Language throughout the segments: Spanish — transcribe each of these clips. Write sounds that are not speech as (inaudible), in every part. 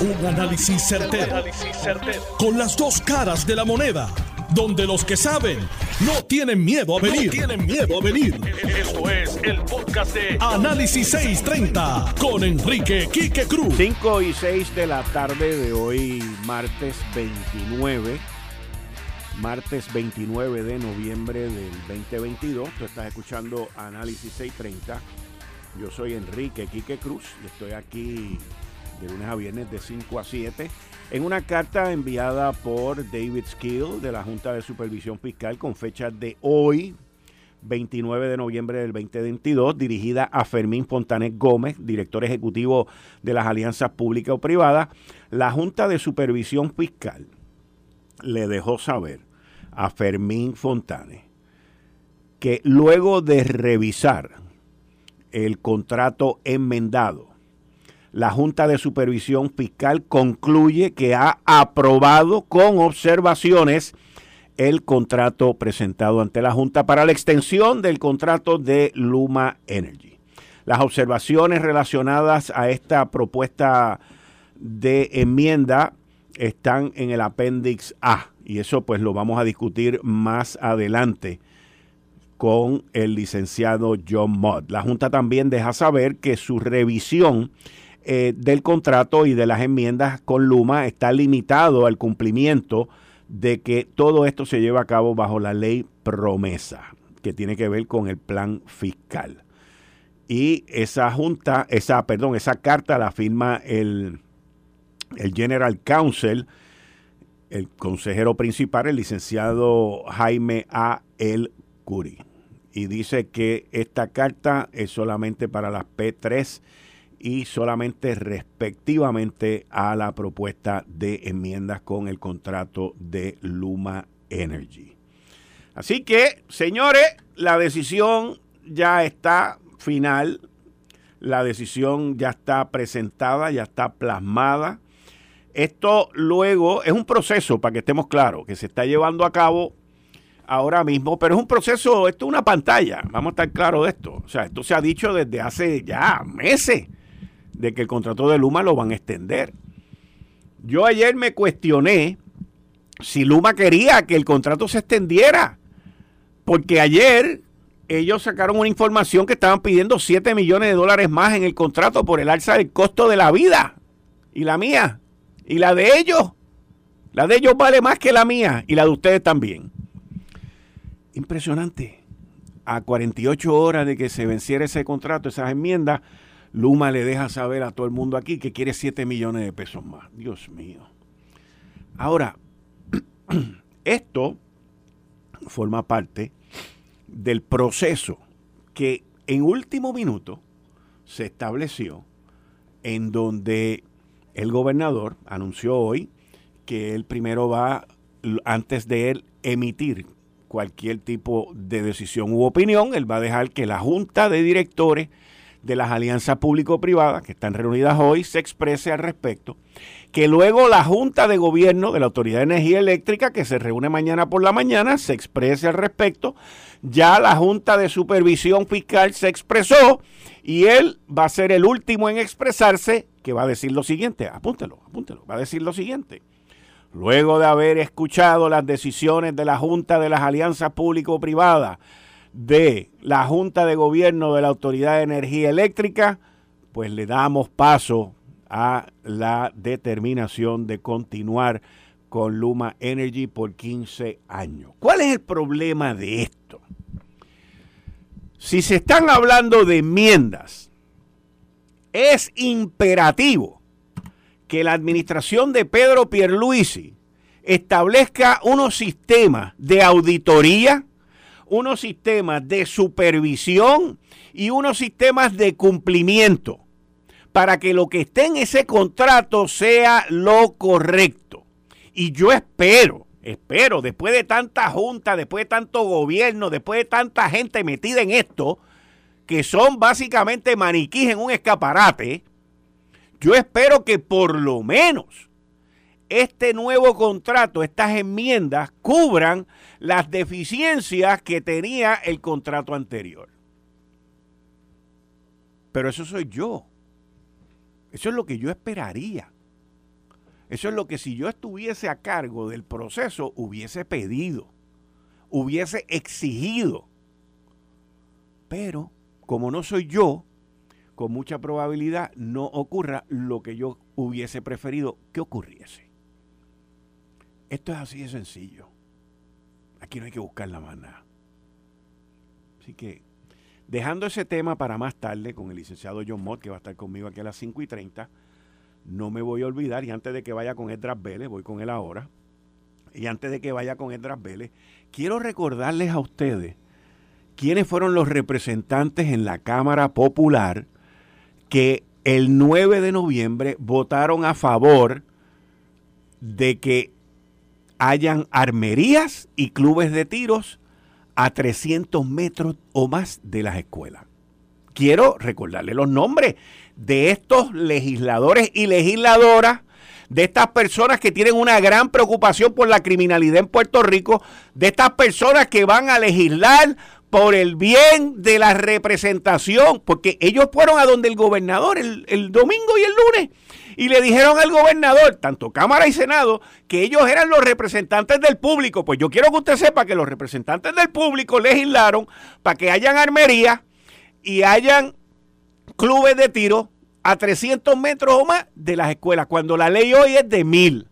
Un análisis certero, Con las dos caras de la moneda. Donde los que saben no tienen miedo a venir. tienen miedo a venir. Esto es el podcast de Análisis 630 con Enrique Quique Cruz. 5 y 6 de la tarde de hoy, martes 29. Martes 29 de noviembre del 2022. Tú estás escuchando Análisis 630. Yo soy Enrique Quique Cruz y estoy aquí de lunes a viernes de 5 a 7, en una carta enviada por David Skill de la Junta de Supervisión Fiscal con fecha de hoy, 29 de noviembre del 2022, dirigida a Fermín Fontanet Gómez, director ejecutivo de las alianzas públicas o privadas, la Junta de Supervisión Fiscal le dejó saber a Fermín Fontanet que luego de revisar el contrato enmendado la Junta de Supervisión Fiscal concluye que ha aprobado con observaciones el contrato presentado ante la Junta para la extensión del contrato de Luma Energy. Las observaciones relacionadas a esta propuesta de enmienda están en el apéndice A y eso pues lo vamos a discutir más adelante con el licenciado John Mott. La Junta también deja saber que su revisión eh, del contrato y de las enmiendas con Luma está limitado al cumplimiento de que todo esto se lleva a cabo bajo la ley promesa, que tiene que ver con el plan fiscal. Y esa junta, esa, perdón, esa carta la firma el, el General Counsel, el consejero principal, el licenciado Jaime A. El Curi. Y dice que esta carta es solamente para las P3 y solamente respectivamente a la propuesta de enmiendas con el contrato de Luma Energy. Así que, señores, la decisión ya está final, la decisión ya está presentada, ya está plasmada. Esto luego es un proceso, para que estemos claros, que se está llevando a cabo ahora mismo, pero es un proceso, esto es una pantalla, vamos a estar claros de esto. O sea, esto se ha dicho desde hace ya meses de que el contrato de Luma lo van a extender. Yo ayer me cuestioné si Luma quería que el contrato se extendiera, porque ayer ellos sacaron una información que estaban pidiendo 7 millones de dólares más en el contrato por el alza del costo de la vida. Y la mía. Y la de ellos. La de ellos vale más que la mía. Y la de ustedes también. Impresionante. A 48 horas de que se venciera ese contrato, esas enmiendas, Luma le deja saber a todo el mundo aquí que quiere 7 millones de pesos más. Dios mío. Ahora, (clears throat) esto forma parte del proceso que en último minuto se estableció en donde el gobernador anunció hoy que él primero va, antes de él emitir cualquier tipo de decisión u opinión, él va a dejar que la junta de directores de las alianzas público-privadas que están reunidas hoy se exprese al respecto, que luego la Junta de Gobierno de la Autoridad de Energía Eléctrica, que se reúne mañana por la mañana, se exprese al respecto, ya la Junta de Supervisión Fiscal se expresó y él va a ser el último en expresarse, que va a decir lo siguiente, apúntelo, apúntelo, va a decir lo siguiente. Luego de haber escuchado las decisiones de la Junta de las Alianzas Público-Privadas, de la Junta de Gobierno de la Autoridad de Energía Eléctrica, pues le damos paso a la determinación de continuar con Luma Energy por 15 años. ¿Cuál es el problema de esto? Si se están hablando de enmiendas, es imperativo que la administración de Pedro Pierluisi establezca unos sistemas de auditoría, unos sistemas de supervisión y unos sistemas de cumplimiento para que lo que esté en ese contrato sea lo correcto. Y yo espero, espero, después de tanta junta, después de tanto gobierno, después de tanta gente metida en esto, que son básicamente maniquíes en un escaparate, yo espero que por lo menos este nuevo contrato, estas enmiendas, cubran las deficiencias que tenía el contrato anterior. Pero eso soy yo. Eso es lo que yo esperaría. Eso es lo que si yo estuviese a cargo del proceso hubiese pedido, hubiese exigido. Pero como no soy yo, con mucha probabilidad no ocurra lo que yo hubiese preferido que ocurriese. Esto es así de sencillo. Aquí no hay que buscar la mano. Así que, dejando ese tema para más tarde con el licenciado John Mott, que va a estar conmigo aquí a las 5 y 30, no me voy a olvidar, y antes de que vaya con Edras Vélez, voy con él ahora, y antes de que vaya con Edras Vélez, quiero recordarles a ustedes quiénes fueron los representantes en la Cámara Popular que el 9 de noviembre votaron a favor de que hayan armerías y clubes de tiros a 300 metros o más de las escuelas. Quiero recordarle los nombres de estos legisladores y legisladoras, de estas personas que tienen una gran preocupación por la criminalidad en Puerto Rico, de estas personas que van a legislar por el bien de la representación, porque ellos fueron a donde el gobernador el, el domingo y el lunes y le dijeron al gobernador, tanto Cámara y Senado, que ellos eran los representantes del público. Pues yo quiero que usted sepa que los representantes del público legislaron para que hayan armerías y hayan clubes de tiro a 300 metros o más de las escuelas, cuando la ley hoy es de mil.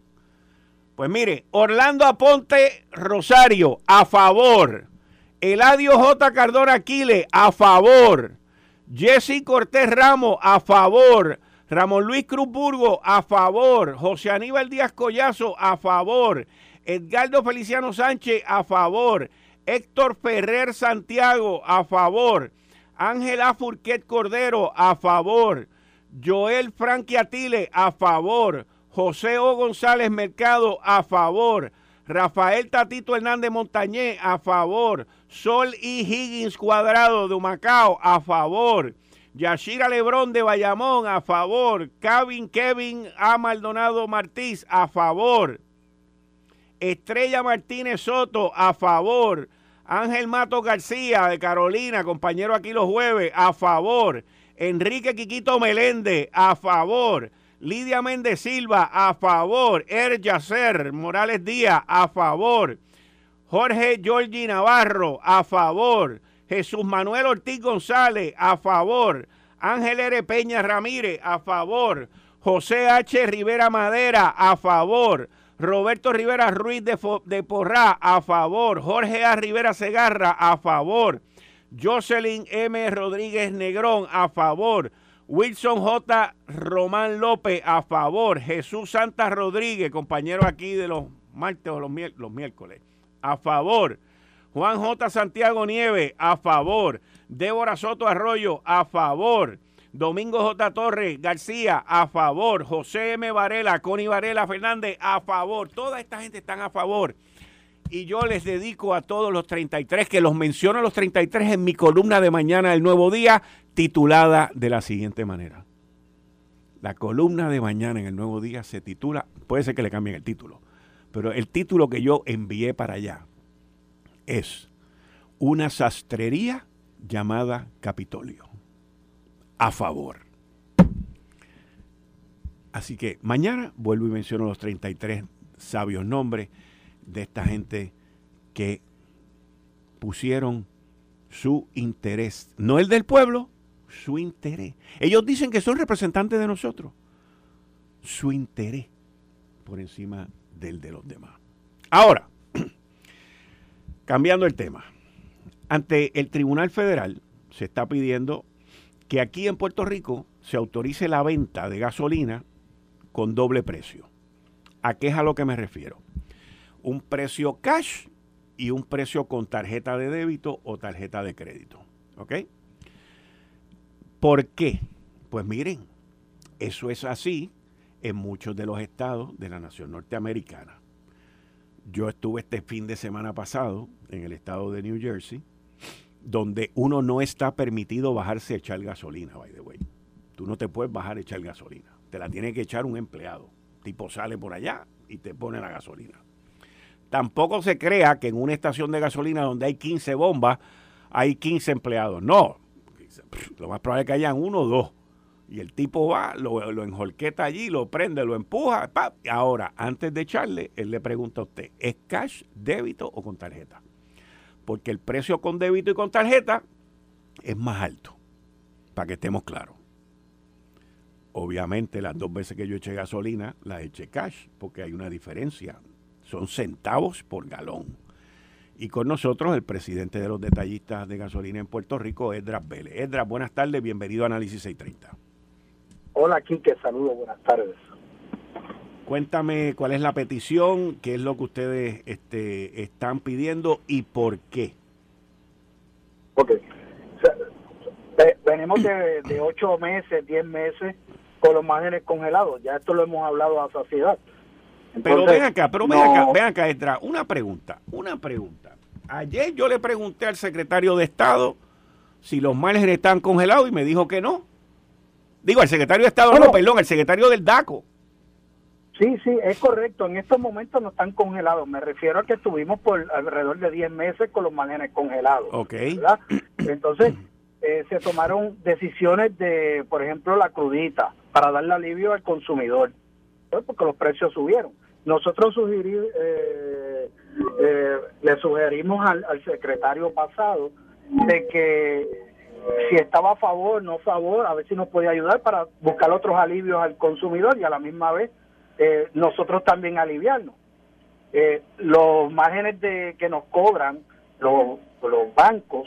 Pues mire, Orlando Aponte Rosario, a favor. Eladio J. Cardona Aquiles, a favor. Jesse Cortés Ramos, a favor. Ramón Luis Cruzburgo, a favor. José Aníbal Díaz Collazo, a favor. Edgardo Feliciano Sánchez, a favor. Héctor Ferrer Santiago, a favor. Ángela Furquet Cordero, a favor. Joel Franqui Atile, a favor. José O. González Mercado, a favor. Rafael Tatito Hernández Montañé, a favor. Sol y Higgins Cuadrado de Macao, a favor. Yashira Lebrón de Bayamón, a favor. Kevin Kevin A. Maldonado Martínez, a favor. Estrella Martínez Soto, a favor. Ángel Mato García de Carolina, compañero aquí los jueves, a favor. Enrique Quiquito Meléndez, a favor. Lidia Méndez Silva, a favor. Er Yacer Morales Díaz, a favor. Jorge Giorgi Navarro, a favor. Jesús Manuel Ortiz González, a favor. Ángel R. Peña Ramírez, a favor. José H. Rivera Madera, a favor. Roberto Rivera Ruiz de, Porrá, a favor. Jorge A. Rivera Segarra, a favor. Jocelyn M. Rodríguez Negrón, a favor. Wilson J. Román López, a favor. Jesús Santa Rodríguez, compañero aquí de los martes o los miércoles, a favor. Juan J. Santiago Nieves, a favor. Débora Soto Arroyo, a favor. Domingo J. Torres García, a favor. José M. Varela, Connie Varela Fernández, a favor. Toda esta gente están a favor. Y yo les dedico a todos los 33, que los menciono a los 33 en mi columna de mañana del Nuevo Día, titulada de la siguiente manera. La columna de mañana en el Nuevo Día se titula, puede ser que le cambien el título, pero el título que yo envié para allá es una sastrería llamada Capitolio. A favor. Así que mañana vuelvo y menciono los 33 sabios nombres de esta gente que pusieron su interés, no el del pueblo, su interés. Ellos dicen que son representantes de nosotros. Su interés por encima del de los demás. Ahora, Cambiando el tema. Ante el Tribunal Federal se está pidiendo que aquí en Puerto Rico se autorice la venta de gasolina con doble precio. ¿A qué es a lo que me refiero? Un precio cash y un precio con tarjeta de débito o tarjeta de crédito. ¿Ok? ¿Por qué? Pues miren, eso es así en muchos de los estados de la nación norteamericana. Yo estuve este fin de semana pasado en el estado de New Jersey, donde uno no está permitido bajarse a echar gasolina, by the way. Tú no te puedes bajar a echar gasolina. Te la tiene que echar un empleado. Tipo sale por allá y te pone la gasolina. Tampoco se crea que en una estación de gasolina donde hay 15 bombas hay 15 empleados. No. Lo más probable es que hayan uno o dos. Y el tipo va, lo, lo enjolqueta allí, lo prende, lo empuja. y ahora, antes de echarle, él le pregunta a usted, ¿es cash, débito o con tarjeta? Porque el precio con débito y con tarjeta es más alto, para que estemos claros. Obviamente las dos veces que yo eché gasolina, las eché cash, porque hay una diferencia. Son centavos por galón. Y con nosotros el presidente de los detallistas de gasolina en Puerto Rico, Edras Vélez. Edras, buenas tardes, bienvenido a Análisis 630. Hola, Quique, saludos, buenas tardes. Cuéntame cuál es la petición, qué es lo que ustedes este, están pidiendo y por qué. Ok. venimos de, ocho meses, diez meses con los márgenes congelados. Ya esto lo hemos hablado a saciedad. pero ven acá, pero ven acá, ven acá, Edra, una pregunta, una pregunta. Ayer yo le pregunté al secretario de Estado si los márgenes están congelados y me dijo que no. Digo, el secretario de Estado, no, perdón, el secretario del DACO. Sí, sí, es correcto. En estos momentos no están congelados. Me refiero a que estuvimos por alrededor de 10 meses con los márgenes congelados. Ok. Entonces, eh, se tomaron decisiones de, por ejemplo, la crudita, para darle alivio al consumidor, pues, porque los precios subieron. Nosotros sugerí, eh, eh, le sugerimos al, al secretario pasado de que si estaba a favor, no a favor, a ver si nos podía ayudar para buscar otros alivios al consumidor y a la misma vez eh, nosotros también aliviarnos. Eh, los márgenes de que nos cobran los, los bancos,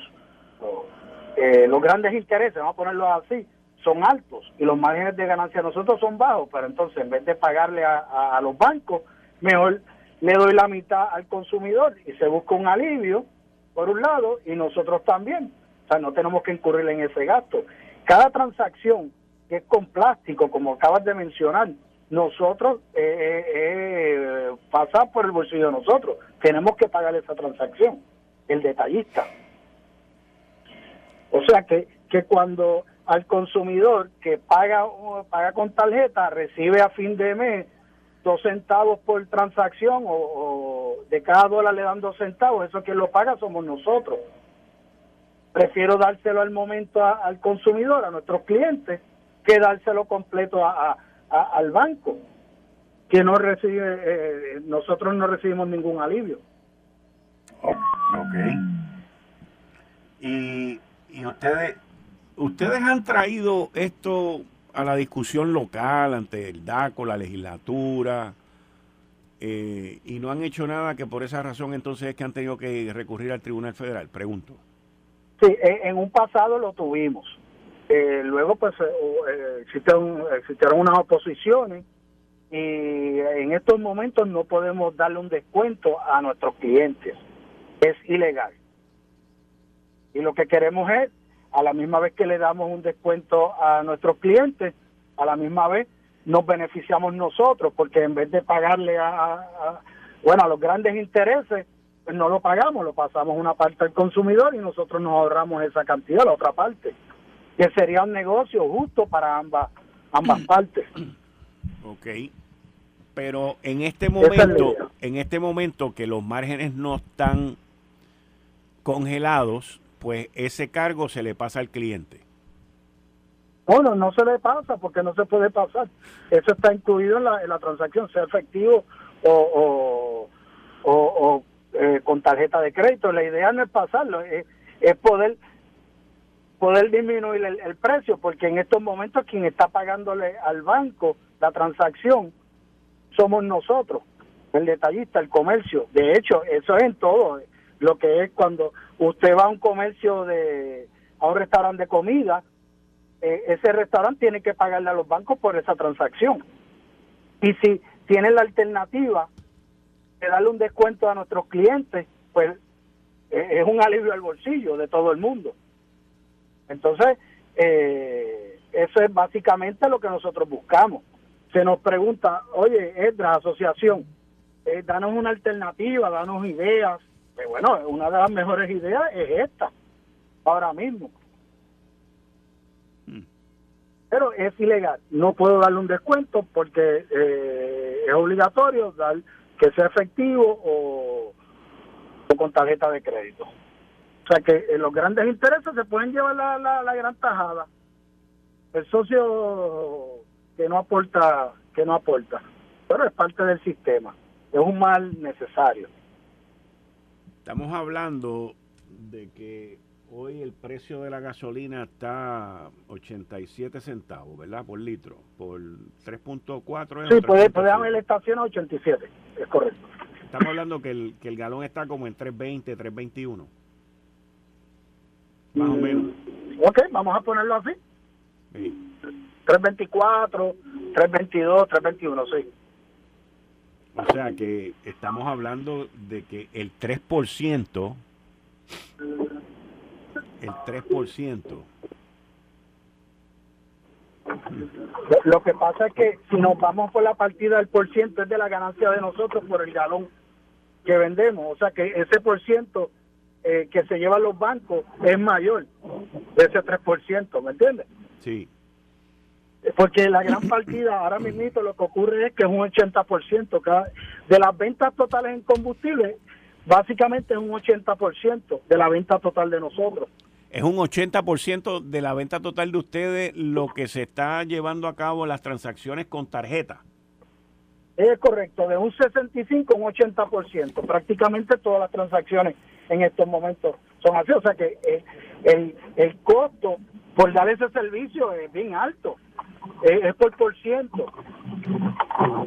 eh, los, grandes intereses, vamos a ponerlo así, son altos y los márgenes de ganancia nosotros son bajos, pero entonces en vez de pagarle a los bancos, mejor le doy la mitad al consumidor y se busca un alivio por un lado y nosotros también no tenemos que incurrir en ese gasto. Cada transacción que es con plástico, como acabas de mencionar, nosotros eh, eh, eh, pasa por el bolsillo de nosotros. Tenemos que pagar esa transacción, el detallista. O sea que, que cuando al consumidor que paga, paga con tarjeta recibe a fin de mes dos centavos por transacción o, o de cada dólar le dan dos centavos, eso quien lo paga somos nosotros prefiero dárselo al momento al consumidor, a nuestros clientes, que dárselo completo a, al banco, que no recibe, eh, nosotros no recibimos ningún alivio. Ok. Y, y ustedes, ustedes han traído esto a la discusión local ante el DACO, la legislatura, eh, y no han hecho nada que por esa razón entonces es que han tenido que recurrir al Tribunal Federal, pregunto. Sí, en un pasado lo tuvimos. Eh, luego, pues, eh, eh, existieron unas oposiciones y en estos momentos no podemos darle un descuento a nuestros clientes. Es ilegal. Y lo que queremos es, a la misma vez que le damos un descuento a nuestros clientes, a la misma vez nos beneficiamos nosotros, porque en vez de pagarle a bueno, a los grandes intereses, pues no lo pagamos, lo pasamos una parte al consumidor y nosotros nos ahorramos esa cantidad, la otra parte, que sería un negocio justo para ambas, ambas partes. Ok, pero en este momento, en este momento que los márgenes no están congelados, pues ese cargo se le pasa al cliente. Bueno, no se le pasa porque no se puede pasar. Eso está incluido en la, en la transacción, sea efectivo o, o, o eh, con tarjeta de crédito. La idea no es pasarlo, es, poder poder disminuir el, precio, porque en estos momentos quien está pagándole al banco la transacción somos nosotros, el detallista, el comercio. De hecho, eso es en todo. Lo que es cuando usted va a un comercio de a un restaurante de comida, eh, ese restaurante tiene que pagarle a los bancos por esa transacción. Y si tiene la alternativa de darle un descuento a nuestros clientes, pues e-, es un alivio al bolsillo de todo el mundo. Entonces, eh, eso es básicamente lo que nosotros buscamos. Se nos pregunta, oye, Edra, asociación, eh, danos una alternativa, danos ideas. Pues bueno, una de las mejores ideas es esta, ahora mismo. Hmm. Pero es ilegal, no puedo darle un descuento porque eh, es obligatorio dar que sea efectivo o, con tarjeta de crédito. O sea que eh, los grandes intereses se pueden llevar la, la, gran tajada. el socio que no aporta, que no aporta, pero es parte del sistema, es un mal necesario. Estamos hablando de que hoy el precio de la gasolina está 87 centavos, ¿verdad? Por litro, por 3.4. Sí, puede, haber la estación a 87, es correcto. Estamos hablando que el, que el galón está como en 3.20, 3.21. Más o mm, menos. Ok, vamos a ponerlo así. 324, 322, 321, sí. O sea que estamos hablando de que el 3%, el 3%. Lo que pasa es que si nos vamos por la partida del por ciento es de la ganancia de nosotros por el galón que vendemos. O sea que ese por ciento eh, que se llevan los bancos es mayor de ese 3%, ¿me entiendes? Sí. Porque la gran partida ahora mismo lo que ocurre es que es un 80%. Cada, de las ventas totales en combustible, básicamente es un 80% de la venta total de nosotros. Es un 80% de la venta total de ustedes lo que se está llevando a cabo las transacciones con tarjeta. Es correcto, de un 65 a un 80%. Prácticamente todas las transacciones en estos momentos son así. O sea que eh, el, el costo por dar ese servicio es bien alto. Es, por por ciento,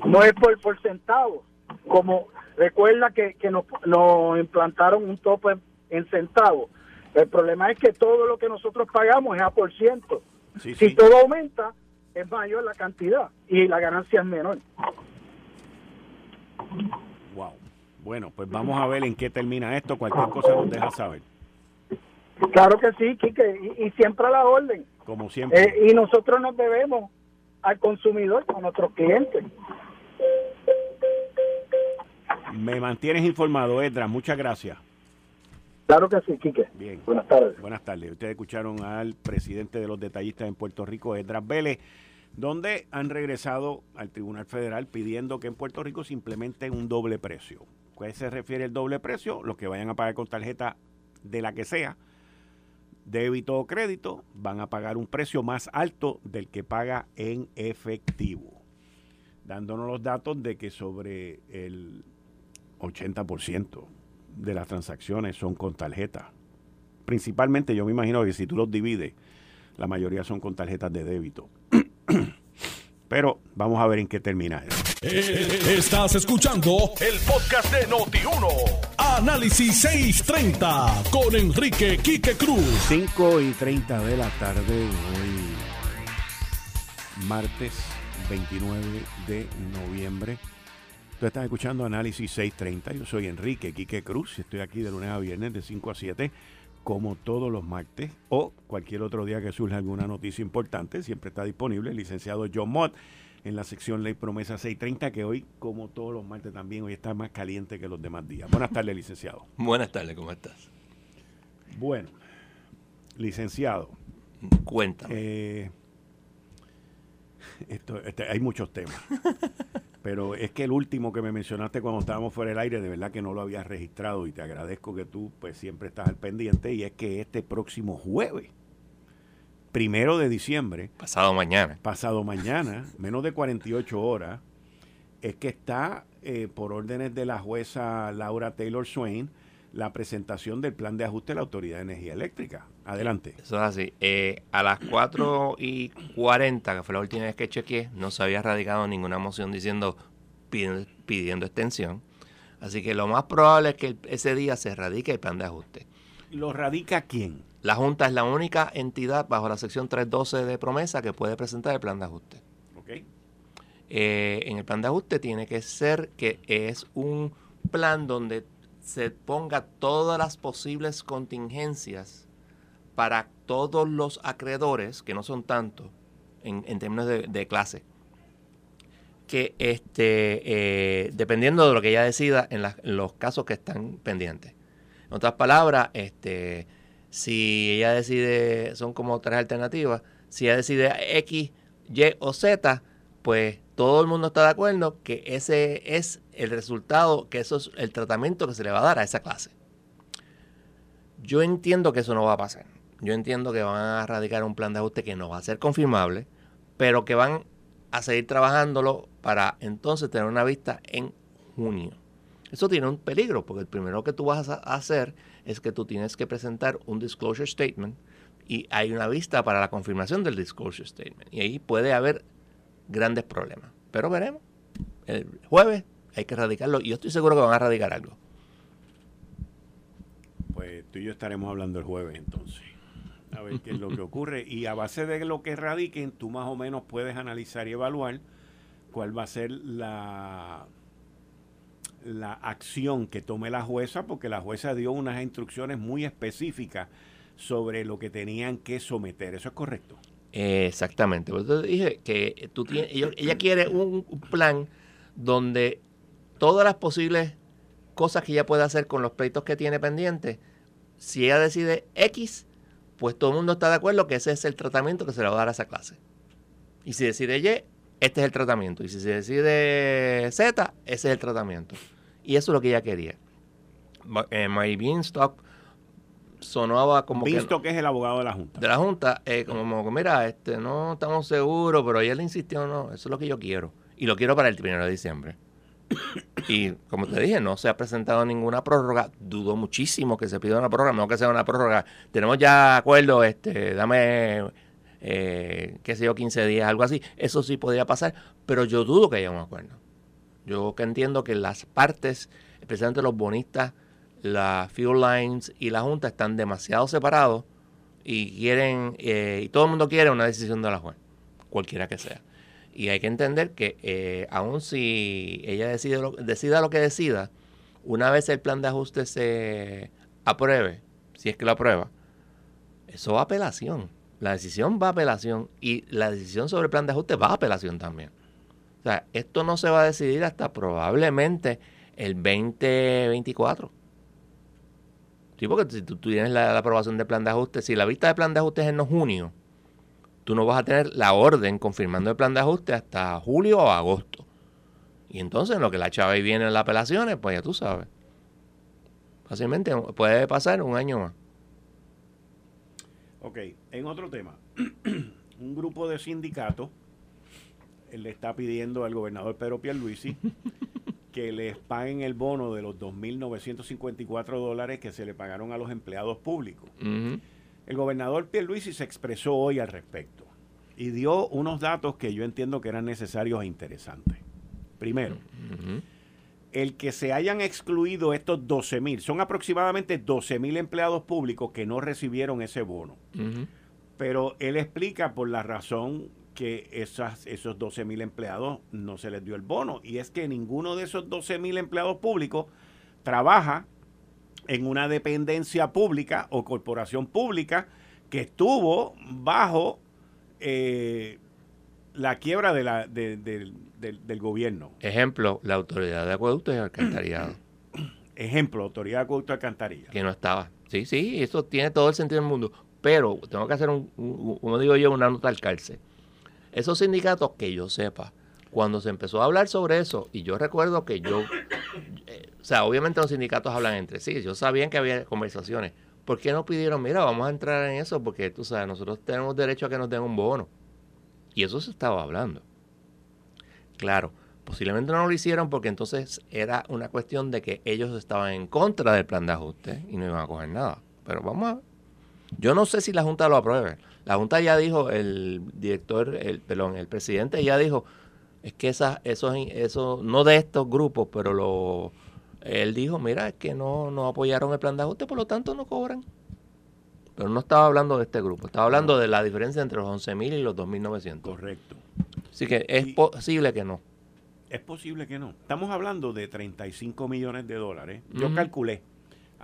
no es por, por centavos. Como recuerda que, que nos, nos implantaron un tope en centavos. El problema es que todo lo que nosotros pagamos es a por ciento. si todo aumenta, es mayor la cantidad y la ganancia es menor. Wow. Bueno, pues vamos a ver en qué termina esto. Cualquier cosa nos deja saber. Claro que sí, Quique, y, siempre a la orden. Como siempre. Eh, y nosotros nos debemos al consumidor, a nuestros clientes. Me mantienes informado, Edra. Muchas gracias. Claro que sí, Quique. Bien. Buenas tardes. Buenas tardes. Ustedes escucharon al presidente de los detallistas en Puerto Rico, Edras Vélez, donde han regresado al Tribunal Federal pidiendo que en Puerto Rico se implemente un doble precio. ¿A qué se refiere el doble precio? Los que vayan a pagar con tarjeta de la que sea, débito o crédito, van a pagar un precio más alto del que paga en efectivo. Dándonos los datos de que sobre el 80% de las transacciones son con tarjeta. Principalmente yo me imagino que si tú los divides, la mayoría son con tarjetas de débito. (coughs) Pero vamos a ver en qué termina eh, Estás escuchando el podcast de Noti1. Análisis 630 con Enrique Quique Cruz. 5 y 30 de la tarde, hoy martes 29 de noviembre. Tú estás escuchando Análisis 630. Yo soy Enrique Quique Cruz estoy aquí de lunes a viernes de 5 a 7 como todos los martes o cualquier otro día que surja alguna noticia importante, siempre está disponible el licenciado John Mott en la sección Ley Promesa 630, que hoy, como todos los martes también, hoy está más caliente que los demás días. Buenas tardes, licenciado. Buenas tardes, ¿cómo estás? Bueno, licenciado. Cuéntame. Eh, esto, este, hay muchos temas. (laughs) Pero es que el último que me mencionaste cuando estábamos fuera del aire, de verdad que no lo habías registrado y te agradezco que tú pues siempre estás al pendiente y es que este próximo jueves, primero de diciembre. Pasado mañana. Pasado mañana, menos de 48 horas, es que está eh, por órdenes de la jueza Laura Taylor Swain la presentación del plan de ajuste de la Autoridad de Energía Eléctrica. Adelante. Eso es así. Eh, a las 4 y 40, que fue la última vez que chequeé, no se había radicado ninguna moción diciendo pidiendo, extensión. Así que lo más probable es que ese día se radique el plan de ajuste. ¿Lo radica quién? La Junta es la única entidad bajo la sección 312 de promesa que puede presentar el plan de ajuste. Okay. Eh, en el plan de ajuste tiene que ser que es un plan donde se ponga todas las posibles contingencias para todos los acreedores, que no son tantos en, términos de, clase, que este, eh, dependiendo de lo que ella decida en, los casos que están pendientes. En otras palabras, este, si ella decide, son como tres alternativas, si ella decide X, Y o Z, pues todo el mundo está de acuerdo que ese es el resultado, que eso es el tratamiento que se le va a dar a esa clase. Yo entiendo que eso no va a pasar. yo entiendo que van a radicar un plan de ajuste que no va a ser confirmable, pero que van a seguir trabajándolo para entonces tener una vista en junio. Eso tiene un peligro, porque el primero que tú vas a hacer es que tú tienes que presentar un disclosure statement y hay una vista para la confirmación del disclosure statement. Y ahí puede haber grandes problemas. Pero veremos. El jueves hay que radicarlo y yo estoy seguro que van a radicar algo. Pues tú y yo estaremos hablando el jueves entonces. A ver qué es lo que ocurre. Y a base de lo que radiquen, tú más o menos puedes analizar y evaluar cuál va a ser la, la acción que tome la jueza, porque la jueza dio unas instrucciones muy específicas sobre lo que tenían que someter. ¿Eso es correcto? Exactamente. Por eso dije que tú tienes, ella, quiere un plan donde todas las posibles cosas que ella puede hacer con los pleitos que tiene pendientes, si ella decide X, pues todo el mundo está de acuerdo que ese es el tratamiento que se le va a dar a esa clase. Y si decide Y, este es el tratamiento. Y si se decide Z, ese es el tratamiento. Y eso es lo que ella quería. Eh, My Beanstalk sonaba como Visto que, es el abogado de la Junta. De la Junta, eh, como, mira, este, no estamos seguros, pero ella le insistió, no, eso es lo que yo quiero. Y lo quiero para el 1 de diciembre. (coughs) y como te dije, no se ha presentado ninguna prórroga. Dudo muchísimo que se pida una prórroga, no que sea una prórroga. Tenemos ya acuerdo, este, dame, eh, qué sé yo, 15 días, algo así. Eso sí podría pasar, pero yo dudo que haya un acuerdo. Yo que entiendo que las partes, especialmente los bonistas, la Fuel Lines y la Junta están demasiado separados y quieren, eh, y todo el mundo quiere una decisión de la juez, cualquiera que sea. Y hay que entender que eh, aun si ella decide decida lo que decida, una vez el plan de ajuste se apruebe, si es que lo aprueba, eso va a apelación. La decisión va a apelación y la decisión sobre el plan de ajuste va a apelación también. O sea, esto no se va a decidir hasta probablemente el 2024. Sí, porque si tú, tienes la, aprobación del plan de ajuste, si la vista de plan de ajuste es en junio, tú no vas a tener la orden confirmando el plan de ajuste hasta julio o agosto. Y entonces en lo que la chava y viene en las apelaciones, pues ya tú sabes. Fácilmente puede pasar un año más. Ok, en otro tema, (clears throat) un grupo de sindicatos le está pidiendo al gobernador Pedro Pierluisi (laughs) que les paguen el bono de los 2.954 dólares que se le pagaron a los empleados públicos. El gobernador Pierluisi se expresó hoy al respecto y dio unos datos que yo entiendo que eran necesarios e interesantes. Primero, el que se hayan excluido estos 12.000, son aproximadamente 12.000 empleados públicos que no recibieron ese bono. Pero él explica por la razón que esas, esos 12 mil empleados no se les dio el bono. Y es que ninguno de esos 12 mil empleados públicos trabaja en una dependencia pública o corporación pública que estuvo bajo eh, la quiebra de la, del gobierno. Ejemplo, la autoridad de acueductos y alcantarillado. (clears throat) Ejemplo, autoridad de acueductos y alcantarillado. Que no estaba. Sí, sí, eso tiene todo el sentido del mundo. Pero tengo que hacer, un, un, digo yo, una nota al cárcel esos sindicatos, que yo sepa, cuando se empezó a hablar sobre eso, y yo recuerdo que yo, eh, o sea, obviamente los sindicatos hablan entre sí, yo sabía que había conversaciones. ¿Por qué no pidieron, mira, vamos a entrar en eso? Porque tú sabes, nosotros tenemos derecho a que nos den un bono. Y eso se estaba hablando. Claro, posiblemente no lo hicieron porque entonces era una cuestión de que ellos estaban en contra del plan de ajuste y no iban a coger nada. Pero vamos a. Yo no sé si la Junta lo apruebe. La Junta ya dijo, el director, el, perdón, el presidente ya dijo, es que esas, esos, eso, no de estos grupos, pero lo, él dijo, mira, es que no, no apoyaron el plan de ajuste, por lo tanto no cobran. Pero no estaba hablando de este grupo, estaba hablando de la diferencia entre los 11.000 y los 2.900. Correcto. Así que es posible que no. Es posible que no. Estamos hablando de 35 millones de dólares. Yo calculé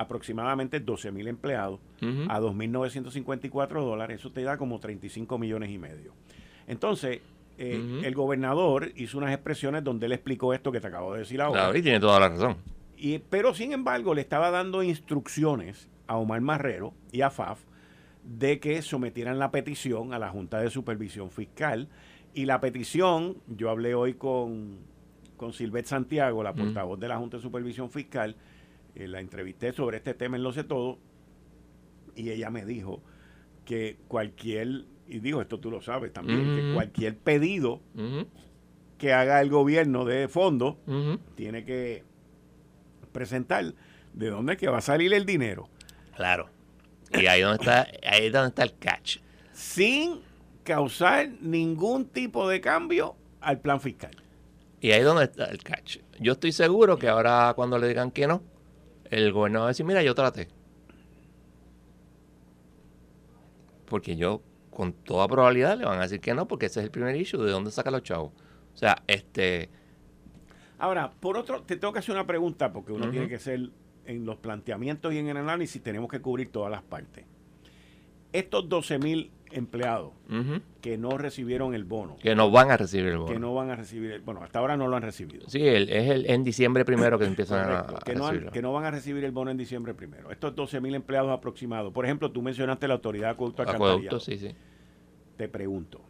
aproximadamente 12 mil empleados a 2.954 dólares, eso te da como 35 millones y medio. Entonces, eh, el gobernador hizo unas expresiones donde él explicó esto que te acabo de decir ahora. Claro, y tiene toda la razón. Y, pero, sin embargo, le estaba dando instrucciones a Omar Marrero y a FAF de que sometieran la petición a la Junta de Supervisión Fiscal. Y la petición, yo hablé hoy con, con Silvet Santiago, la portavoz de la Junta de Supervisión Fiscal, eh, la entrevisté sobre este tema en Lo sé todo y ella me dijo que cualquier, y digo esto tú lo sabes también, que cualquier pedido que haga el gobierno de fondo tiene que presentar de dónde es que va a salir el dinero. Claro. Y ahí donde está, ahí es donde está el catch. Sin causar ningún tipo de cambio al plan fiscal. Y ahí es donde está el catch. Yo estoy seguro que ahora cuando le digan que no, el gobernador va a decir, mira, yo traté. Porque yo, con toda probabilidad, le van a decir que no, porque ese es el primer issue, ¿de dónde saca los chavos? O sea, este... Ahora, por otro, te tengo que hacer una pregunta, porque uno tiene que ser, en los planteamientos y en el análisis, tenemos que cubrir todas las partes. Estos 12 mil empleados que no recibieron el bono. Que no van a recibir el bono. Que no van a recibir el bueno, hasta ahora no lo han recibido. Sí, es el, en diciembre primero que empiezan a, que, no que no van a recibir el bono en diciembre primero. Estos 12 mil empleados aproximados. Por ejemplo, tú mencionaste la autoridad de acueducto Acueducto, sí, sí. Te pregunto,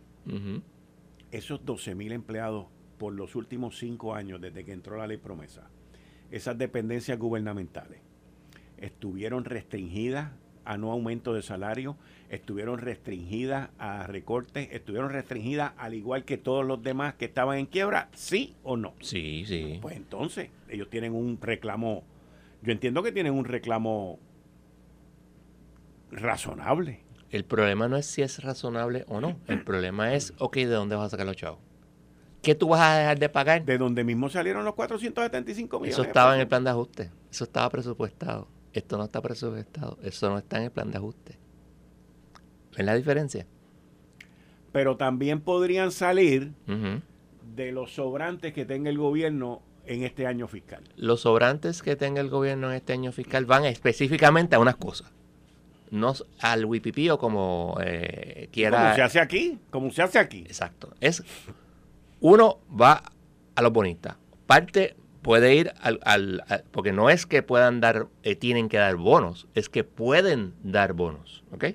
esos 12 mil empleados por los últimos cinco años desde que entró la ley promesa, esas dependencias gubernamentales, estuvieron restringidas a no aumento de salario, estuvieron restringidas a recortes, estuvieron restringidas al igual que todos los demás que estaban en quiebra, sí o no. Sí, sí. Pues entonces, ellos tienen un reclamo, yo entiendo que tienen un reclamo razonable. El problema no es si es razonable o no, el (clears throat) problema es, ok, ¿de dónde vas a sacar los chavos? ¿Qué tú vas a dejar de pagar? De donde mismo salieron los 475 millones. Eso estaba en el plan de ajuste, eso estaba presupuestado. Esto no está presupuestado, eso no está en el plan de ajuste. ¿Ven la diferencia? Pero también podrían salir de los sobrantes que tenga el gobierno en este año fiscal. Los sobrantes que tenga el gobierno en este año fiscal van específicamente a unas cosas. No al o como eh, quiera. Como se hace aquí, como se hace aquí. Exacto. Es uno va a los bonistas. Parte puede ir al, porque no es que puedan dar, eh, tienen que dar bonos, es que pueden dar bonos, ¿ok?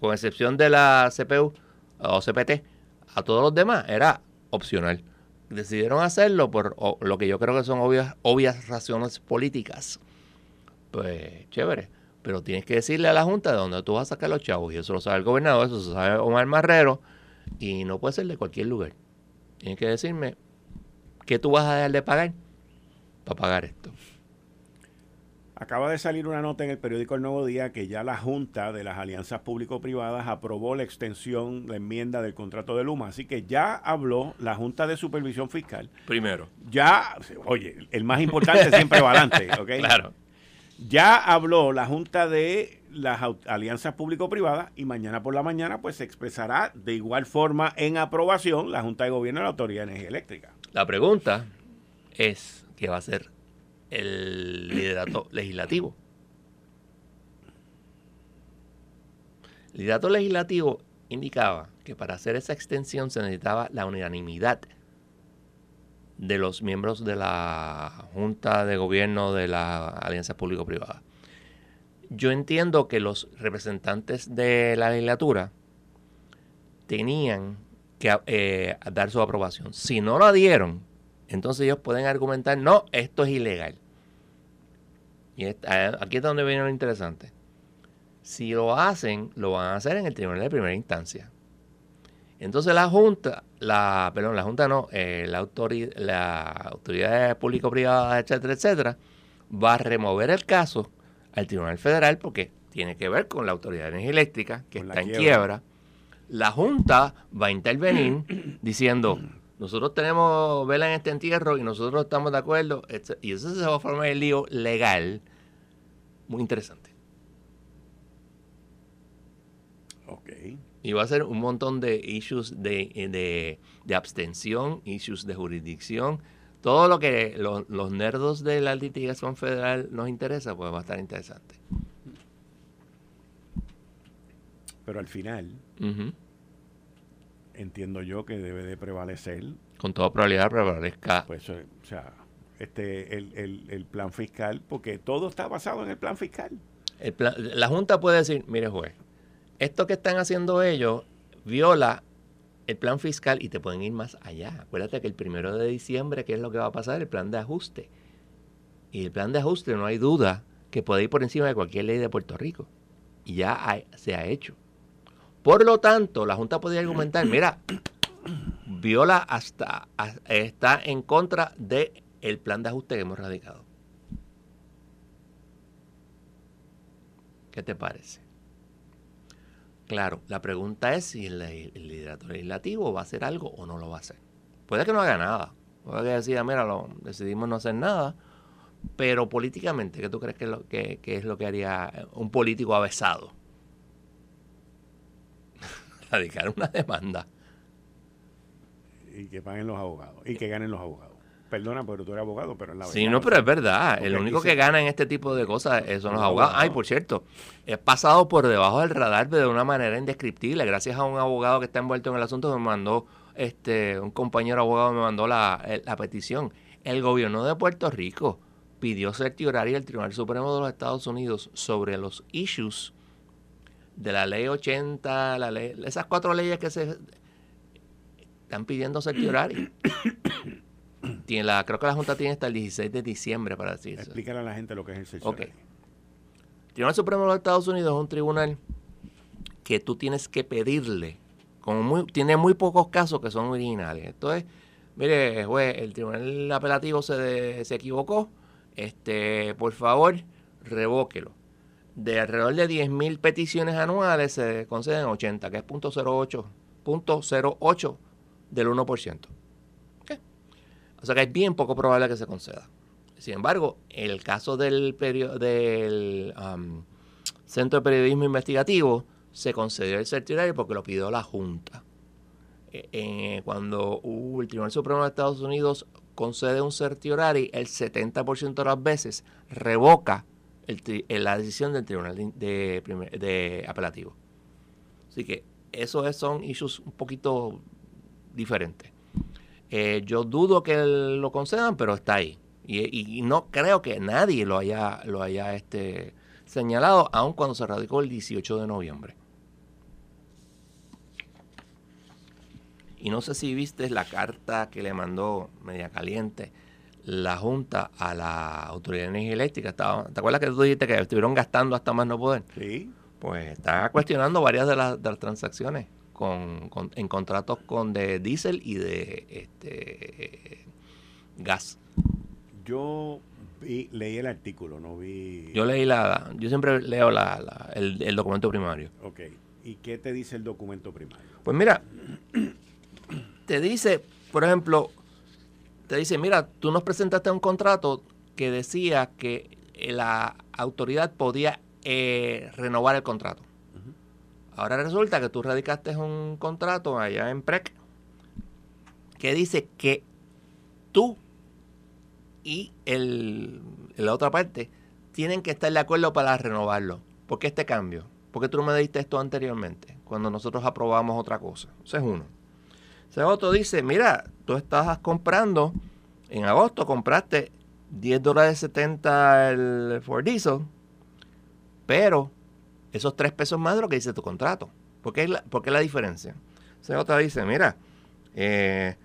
Con excepción de la CPU o CPT, a todos los demás era opcional. Decidieron hacerlo por lo que yo creo que son obvias, obvias razones políticas. Pues chévere, pero tienes que decirle a la Junta de dónde tú vas a sacar los chavos, y eso lo sabe el gobernador, eso lo sabe Omar Marrero, y no puede ser de cualquier lugar. Tienes que decirme qué tú vas a dejar de pagar para pagar esto. Acaba de salir una nota en el periódico El Nuevo Día que ya la Junta de las Alianzas Público-Privadas aprobó la extensión, la enmienda del contrato de Luma. Así que ya habló la Junta de Supervisión Fiscal. Primero. Ya, oye, el más importante siempre va adelante, (laughs) ¿ok? Claro. Ya habló la Junta de las Alianzas Público-Privadas y mañana por la mañana pues se expresará de igual forma en aprobación la Junta de Gobierno de la Autoridad de Energía Eléctrica. La pregunta es que va a ser el liderato (coughs) legislativo. El liderato legislativo indicaba que para hacer esa extensión se necesitaba la unanimidad de los miembros de la Junta de Gobierno de la Alianza Público-Privada. Yo entiendo que los representantes de la legislatura tenían que eh, dar su aprobación. Si no la dieron, entonces ellos pueden argumentar, no, esto es ilegal. Y aquí es donde viene lo interesante. Si lo hacen, lo van a hacer en el tribunal de primera instancia. Entonces la Junta, la, perdón, la Junta no, eh, la, autoridad, la autoridad público-privada, etcétera, etcétera, va a remover el caso al Tribunal Federal porque tiene que ver con la Autoridad de Energía Eléctrica, que está en quiebra. La Junta va a intervenir (clears throat) diciendo, nosotros tenemos vela en este entierro y nosotros estamos de acuerdo. Y eso se va a formar el lío legal muy interesante. Ok. Y va a ser un montón de issues de, de, abstención, issues de jurisdicción. Todo lo que los nerdos de la litigación federal nos interesa, pues va a estar interesante. Pero al final, entiendo yo que debe de prevalecer. Con toda probabilidad prevalezca. Pues, eh, o sea, este, el, plan fiscal, porque todo está basado en el plan fiscal. la Junta puede decir, mire juez, esto que están haciendo ellos viola el plan fiscal y te pueden ir más allá. Acuérdate que el primero de diciembre, ¿qué es lo que va a pasar? El plan de ajuste. Y el plan de ajuste, no hay duda, que puede ir por encima de cualquier ley de Puerto Rico. Y ya se ha hecho. Por lo tanto, la Junta podría argumentar, mira, viola hasta, está en contra del el plan de ajuste que hemos radicado. ¿Qué te parece? Claro, la pregunta es si el, liderato legislativo va a hacer algo o no lo va a hacer. Puede que no haga nada. Puede que decida, mira, decidimos no hacer nada. Pero políticamente, ¿qué tú crees que lo que, es lo que haría un político avesado? Radicar una demanda. Y que paguen los abogados. Y que ganen los abogados. Perdona, pero tú eres abogado, pero es la verdad. Sí, no, pero es verdad. el único que gana en este tipo de cosas son los abogados. Ay, por cierto, he pasado por debajo del radar de una manera indescriptible. Gracias a un abogado que está envuelto en el asunto, me mandó, este, un compañero abogado me mandó la, la petición. El gobierno de Puerto Rico pidió certiorar el Tribunal Supremo de los Estados Unidos sobre los issues de la ley 80, la ley, esas cuatro leyes que se están pidiendo certiorar. (coughs) Tiene la, creo que la Junta tiene hasta el 16 de diciembre para decirlo. Explícale a la gente lo que es el certiorari. Okay. El Tribunal Supremo de los Estados Unidos es un tribunal que tú tienes que pedirle, como muy, tiene muy pocos casos que son originales. Entonces, mire, juez, el tribunal apelativo se, se equivocó, este, por favor, revóquelo. De alrededor de 10.000 peticiones anuales se conceden 80, que es .08, .08 del 1%. O sea que es bien poco probable que se conceda. Sin embargo, el caso del, um, Centro de Periodismo Investigativo, se concedió el certiorari porque lo pidió la Junta. Eh, eh, cuando el Tribunal Supremo de Estados Unidos concede un certiorari, el 70% de las veces revoca la decisión del Tribunal de, de, Apelativo. Así que esos son issues un poquito diferentes. Eh, yo dudo que lo concedan, pero está ahí. Y, no creo que nadie lo haya, lo haya este, señalado, aun cuando se radicó el 18 de noviembre. Y no sé si viste la carta que le mandó Media Caliente la Junta a la Autoridad de Energía Eléctrica. ¿Te acuerdas que tú dijiste que estuvieron gastando hasta más no poder? Sí. Pues está cuestionando varias de las transacciones con, en contratos con de diésel y de este, gas. Yo leí el artículo, no vi... Yo leí la... Yo siempre leo la, el, el, documento primario. Ok. ¿Y qué te dice el documento primario? Pues mira, te dice, por ejemplo, te dice, mira, tú nos presentaste un contrato que decía que la autoridad podía eh, renovar el contrato. Ahora resulta que tú radicaste un contrato allá en PREC que dice que tú y el, la otra parte tienen que estar de acuerdo para renovarlo. ¿Por qué este cambio? Porque tú no me diste esto anteriormente, cuando nosotros aprobamos otra cosa. Ese es uno. Otro dice, mira, tú estás comprando, en agosto compraste 10 dólares 70 el Ford Diesel, pero esos tres pesos más de lo que dice tu contrato. ¿Por qué es la, la diferencia? Otra dice, mira, eh,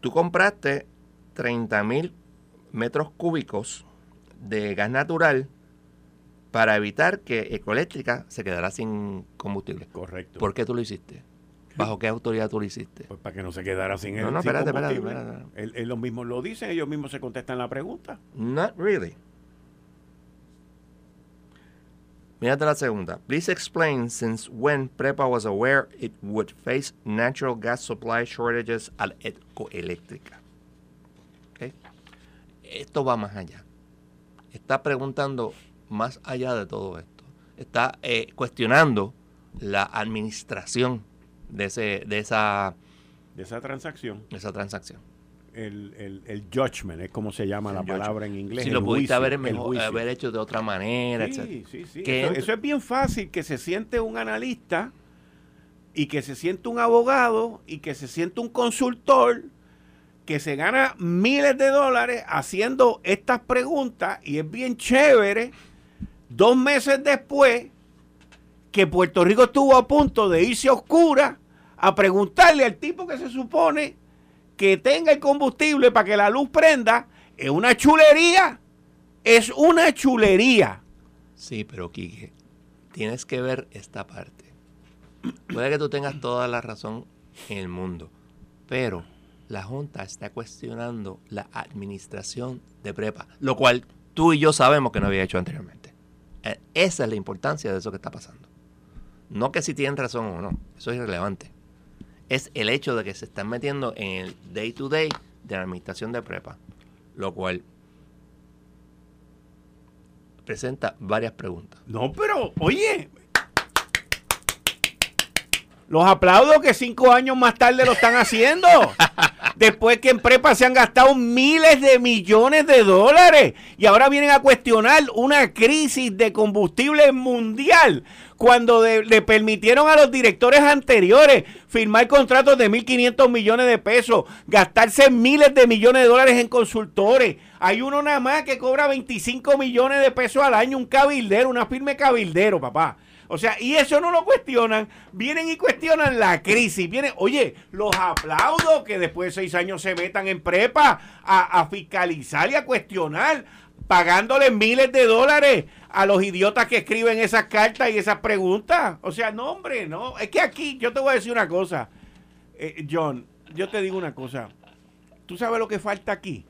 tú compraste 30 mil metros cúbicos de gas natural para evitar que Ecoeléctrica se quedara sin combustible. Correcto. ¿Por qué tú lo hiciste? ¿Bajo qué autoridad tú lo hiciste? Pues para que no se quedara sin No, no, espérate, espérate, espérate. Él, mismos lo dicen, ellos mismos se contestan la pregunta. Not really. Mírate la segunda. Please explain since when PREPA was aware it would face natural gas supply shortages at Ecoeléctrica. Okay. Esto va más allá. Está preguntando más allá de todo esto. Está eh, cuestionando la administración de, ese, de esa... De esa transacción. De esa transacción el, el, judgment, es como se llama la palabra en inglés. Si lo pudiste haber, haber, hecho de otra manera. Sí, sí, sí. Eso, es bien fácil, que se siente un analista y que se siente un abogado y que se siente un consultor que se gana miles de dólares haciendo estas preguntas y es bien chévere dos meses después que Puerto Rico estuvo a punto de irse a oscura a preguntarle al tipo que se supone que tenga el combustible para que la luz prenda es una chulería. Es una chulería. Sí, pero Quique, tienes que ver esta parte. Puede que tú tengas toda la razón en el mundo, pero la Junta está cuestionando la administración de prepa, lo cual tú y yo sabemos que no había hecho anteriormente. Eh, esa es la importancia de eso que está pasando. No que si tienen razón o no, eso es irrelevante. Es el hecho de que se están metiendo en el day to day de la administración de prepa, lo cual presenta varias preguntas. No, pero, oye, los aplaudo que cinco años más tarde lo están haciendo. (laughs) Después que en prepa se han gastado miles de millones de dólares y ahora vienen a cuestionar una crisis de combustible mundial cuando le permitieron a los directores anteriores firmar contratos de 1.500 millones de pesos, gastarse miles de millones de dólares en consultores. Hay uno nada más que cobra 25 millones de pesos al año, un cabildero, una firme cabildero, papá. O sea, y eso no lo cuestionan. Vienen y cuestionan la crisis. Vienen, oye, los aplaudo que después de seis años se metan en prepa a, fiscalizar y a cuestionar, pagándole miles de dólares a los idiotas que escriben esas cartas y esas preguntas. O sea, no, hombre, no. Es que aquí, yo te voy a decir una cosa, eh, John, yo te digo una cosa. ¿Tú sabes lo que falta aquí?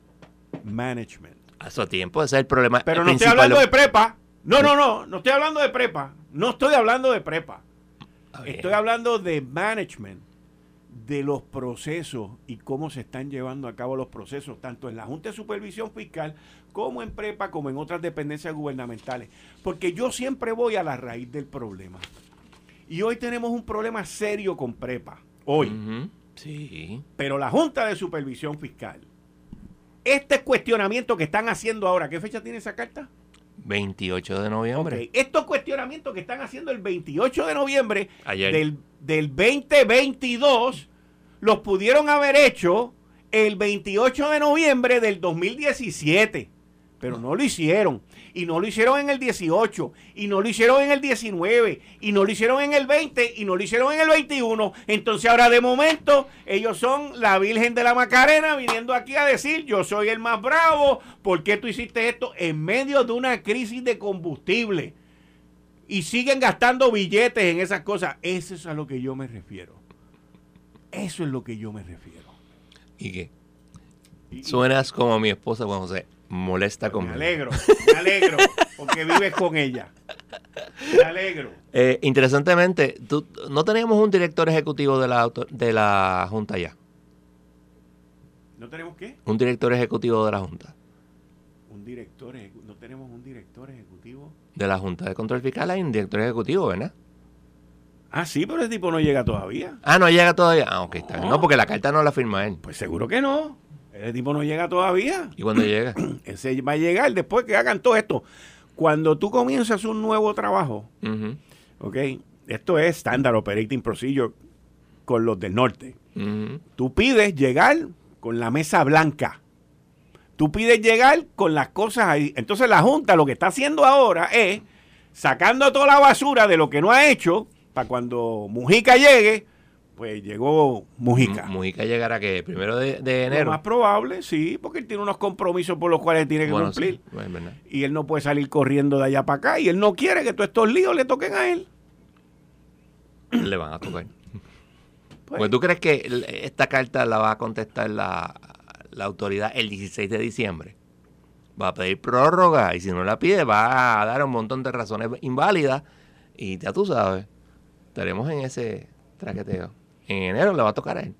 Management. A su tiempo, ese es el problema. Pero no estoy hablando de prepa. No, no, no, no estoy hablando de prepa. No estoy hablando de prepa. Estoy hablando de management, de los procesos y cómo se están llevando a cabo los procesos, tanto en la Junta de Supervisión Fiscal como en prepa, como en otras dependencias gubernamentales. Porque yo siempre voy a la raíz del problema. Y hoy tenemos un problema serio con prepa. Hoy. Sí. Pero la Junta de Supervisión Fiscal, este cuestionamiento que están haciendo ahora, ¿qué fecha tiene esa carta? 28 de noviembre. Estos cuestionamientos que están haciendo el 28 de noviembre Del, del 2022 los pudieron haber hecho el 28 de noviembre del 2017, pero no lo hicieron y no lo hicieron en el 18, y no lo hicieron en el 19, y no lo hicieron en el 20, y no lo hicieron en el 21. Entonces ahora de momento ellos son la Virgen de la Macarena viniendo aquí a decir, yo soy el más bravo, ¿por qué tú hiciste esto en medio de una crisis de combustible? Y siguen gastando billetes en esas cosas. Eso es a lo que yo me refiero. Eso es lo que yo me refiero. ¿Y qué? Suenas como mi esposa cuando se molesta conmigo. Me alegro, me alegro, porque vives con ella. Me alegro. Eh, interesantemente, tú, no teníamos un director ejecutivo de la, de la Junta ya. ¿No tenemos qué? Un director ejecutivo de la Junta. Un director, no tenemos un director ejecutivo. De la Junta de Control Fiscal hay un director ejecutivo, ¿verdad? Ah, sí, pero ese tipo no llega todavía. Ah, no llega todavía. Ah, ok, está bien. No, porque la carta no la firma él. Pues seguro que no. Ese tipo no llega todavía. ¿Y cuándo (clears throat) llega? Ese va a llegar después que hagan todo esto. Cuando tú comienzas un nuevo trabajo, ¿ok? Esto es Standard Operating Procedure con los del norte. Tú pides llegar con la mesa blanca. Tú pides llegar con las cosas ahí. Entonces la Junta lo que está haciendo ahora es sacando toda la basura de lo que no ha hecho para cuando Mujica llegue, pues llegó Mujica. Mujica llegará que primero de, enero. Lo más probable, sí, porque él tiene unos compromisos por los cuales tiene que cumplir. y él no puede salir corriendo de allá para acá. Y él no quiere que todos estos líos le toquen a él. (clears throat) Le van a tocar. Pues, (clears throat) pues, ¿Tú crees que esta carta la va a contestar la, la autoridad el 16 de diciembre? Va a pedir prórroga y si no la pide va a dar un montón de razones inválidas y ya tú sabes, estaremos en ese traqueteo. En enero le va a tocar a él.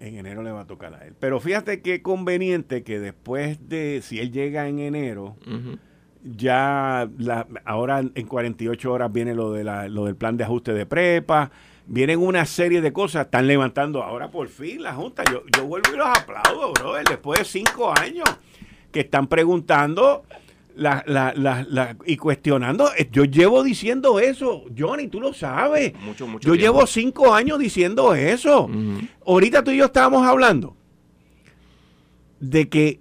En enero le va a tocar a él. Pero fíjate qué conveniente que después de, si él llega en enero, ya la, ahora en 48 horas viene lo, de la, lo del plan de ajuste de prepa, vienen una serie de cosas, están levantando ahora por fin la Junta. Yo, yo vuelvo y los aplaudo, brother, después de cinco años que están preguntando la, la, la, y cuestionando. Eh, yo llevo diciendo eso, Johnny, tú lo sabes. Mucho, mucho yo llevo cinco años diciendo eso. Ahorita tú y yo estábamos hablando de que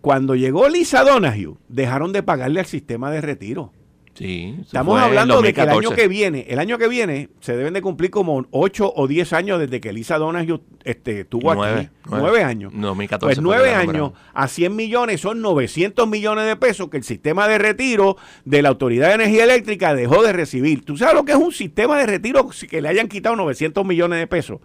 cuando llegó Lisa Donahue, dejaron de pagarle al sistema de retiro. Sí, eso Estamos hablando de que el 2014. año que viene, el año que viene, se deben de cumplir como 8 o 10 años desde que Elisa Donahue este, estuvo Nueve, aquí. nueve. 9 años. 2014 Pues fue 9 que la años a 100 millones son 900 millones de pesos que el sistema de retiro de la Autoridad de Energía Eléctrica dejó de recibir. ¿Tú sabes lo que es un sistema de retiro que le hayan quitado 900 millones de pesos?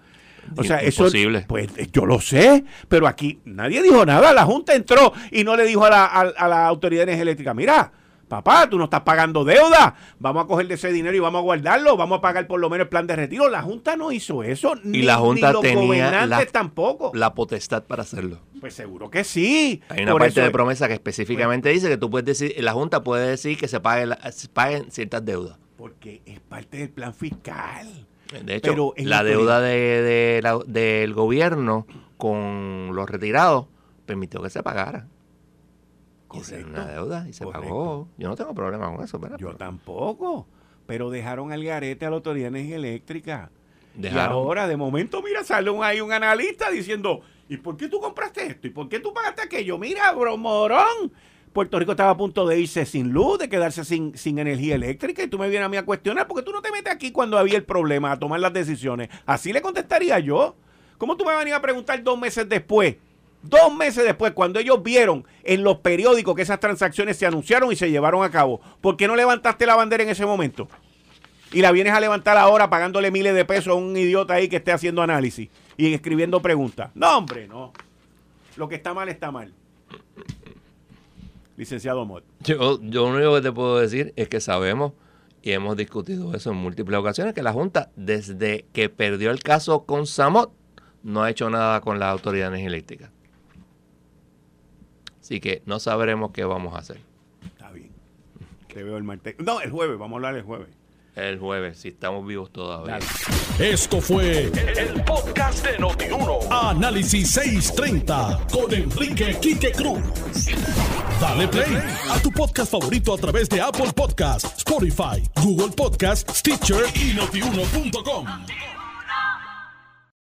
O sea, eso Imposible. pues eh, yo lo sé, pero aquí nadie dijo nada. La Junta entró y no le dijo a la, a- a la Autoridad de Energía Eléctrica, mira, papá, tú no estás pagando deuda, vamos a coger de ese dinero y vamos a guardarlo, vamos a pagar por lo menos el plan de retiro. La Junta no hizo eso, ni, la Junta ni los tenía gobernantes la- tampoco. La potestad para hacerlo. Pues seguro que sí. Hay una Por parte eso de es- promesa que específicamente dice que tú puedes decir, la Junta puede decir que se pague la- se paguen ciertas deudas. Porque es parte del plan fiscal. De hecho, Pero la la deuda de, de la- del gobierno con los retirados permitió que se pagara. Y esa Correcto. una deuda y se Correcto. pagó. Yo no tengo problema con eso, ¿verdad? Yo tampoco. Pero dejaron al garete a la Autoridad de Energía Eléctrica. Y Dejaron. ahora, de momento, mira, sale un, ahí un analista diciendo, ¿y por qué tú compraste esto? ¿Y por qué tú pagaste aquello? Mira, bro, morón. Puerto Rico estaba a punto de irse sin luz, de quedarse sin, sin energía eléctrica, y tú me vienes a mí a cuestionar, porque tú no te metes aquí cuando había el problema, a tomar las decisiones. Así le contestaría yo. ¿Cómo tú me venías a preguntar dos meses después? Dos meses después, cuando ellos vieron en los periódicos que esas transacciones se anunciaron y se llevaron a cabo, ¿por qué no levantaste la bandera en ese momento? Y la vienes a levantar ahora pagándole miles de pesos a un idiota ahí que esté haciendo análisis y escribiendo preguntas. No, hombre, no. Lo que está mal está mal. Licenciado Mott. Yo, lo único que te puedo decir es que sabemos y hemos discutido eso en múltiples ocasiones, que la Junta, desde que perdió el caso con Samot, no ha hecho nada con la Autoridad de Energía Eléctrica. Así que no sabremos qué vamos a hacer Está bien. Te veo el martes. No, el jueves. Vamos a hablar el jueves. el jueves, si estamos vivos todavía. Dale. Esto fue el podcast de Notiuno. Análisis 630 con Enrique Quique Cruz. Dale play a tu podcast favorito a través de Apple Podcasts, Spotify, Google Podcasts, Stitcher y notiuno.com.